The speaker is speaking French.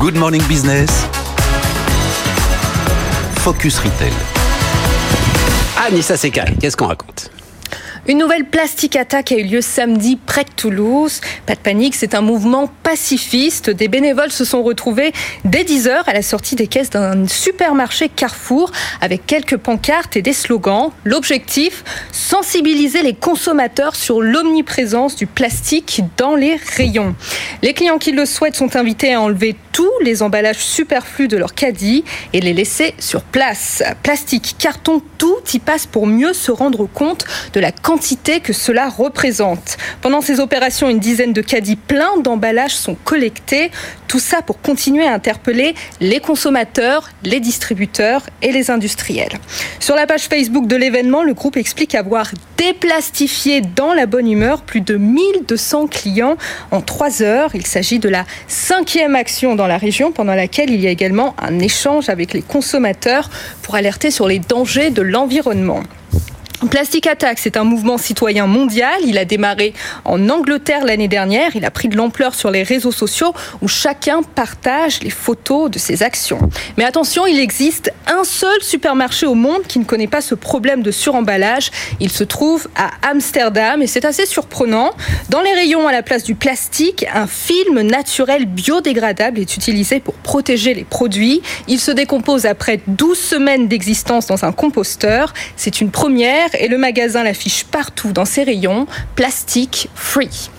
Good Morning Business. Focus Retail. Anissa Sekai, qu'est-ce qu'on raconte? Une nouvelle plastique attaque a eu lieu samedi près de Toulouse. Pas de panique, c'est un mouvement pacifiste. Des bénévoles se sont retrouvés dès 10h à la sortie des caisses d'un supermarché Carrefour avec quelques pancartes et des slogans. L'objectif, sensibiliser les consommateurs sur l'omniprésence du plastique dans les rayons. Les clients qui le souhaitent sont invités à enlever tous les emballages superflus de leur caddie et les laisser sur place. Plastique, carton, tout y passe pour mieux se rendre compte de la quantité que cela représente. Pendant ces opérations, une dizaine de caddies pleins d'emballages sont collectés. Tout ça pour continuer à interpeller les consommateurs, les distributeurs et les industriels. Sur la page Facebook de l'événement, le groupe explique avoir déplastifié dans la bonne humeur plus de 1200 clients en trois heures. Il s'agit de la cinquième action dans la région pendant laquelle il y a également un échange avec les consommateurs pour alerter sur les dangers de l'environnement. Plastic Attack, c'est un mouvement citoyen mondial. Il a démarré en Angleterre l'année dernière. Il a pris de l'ampleur sur les réseaux sociaux où chacun partage les photos de ses actions. Mais attention, il existe un seul supermarché au monde qui ne connaît pas ce problème de suremballage. Il se trouve à Amsterdam et c'est assez surprenant. Dans les rayons à la place du plastique, un film naturel biodégradable est utilisé pour protéger les produits. Il se décompose après 12 semaines d'existence dans un composteur. C'est une première et le magasin l'affiche partout dans ses rayons, plastique free.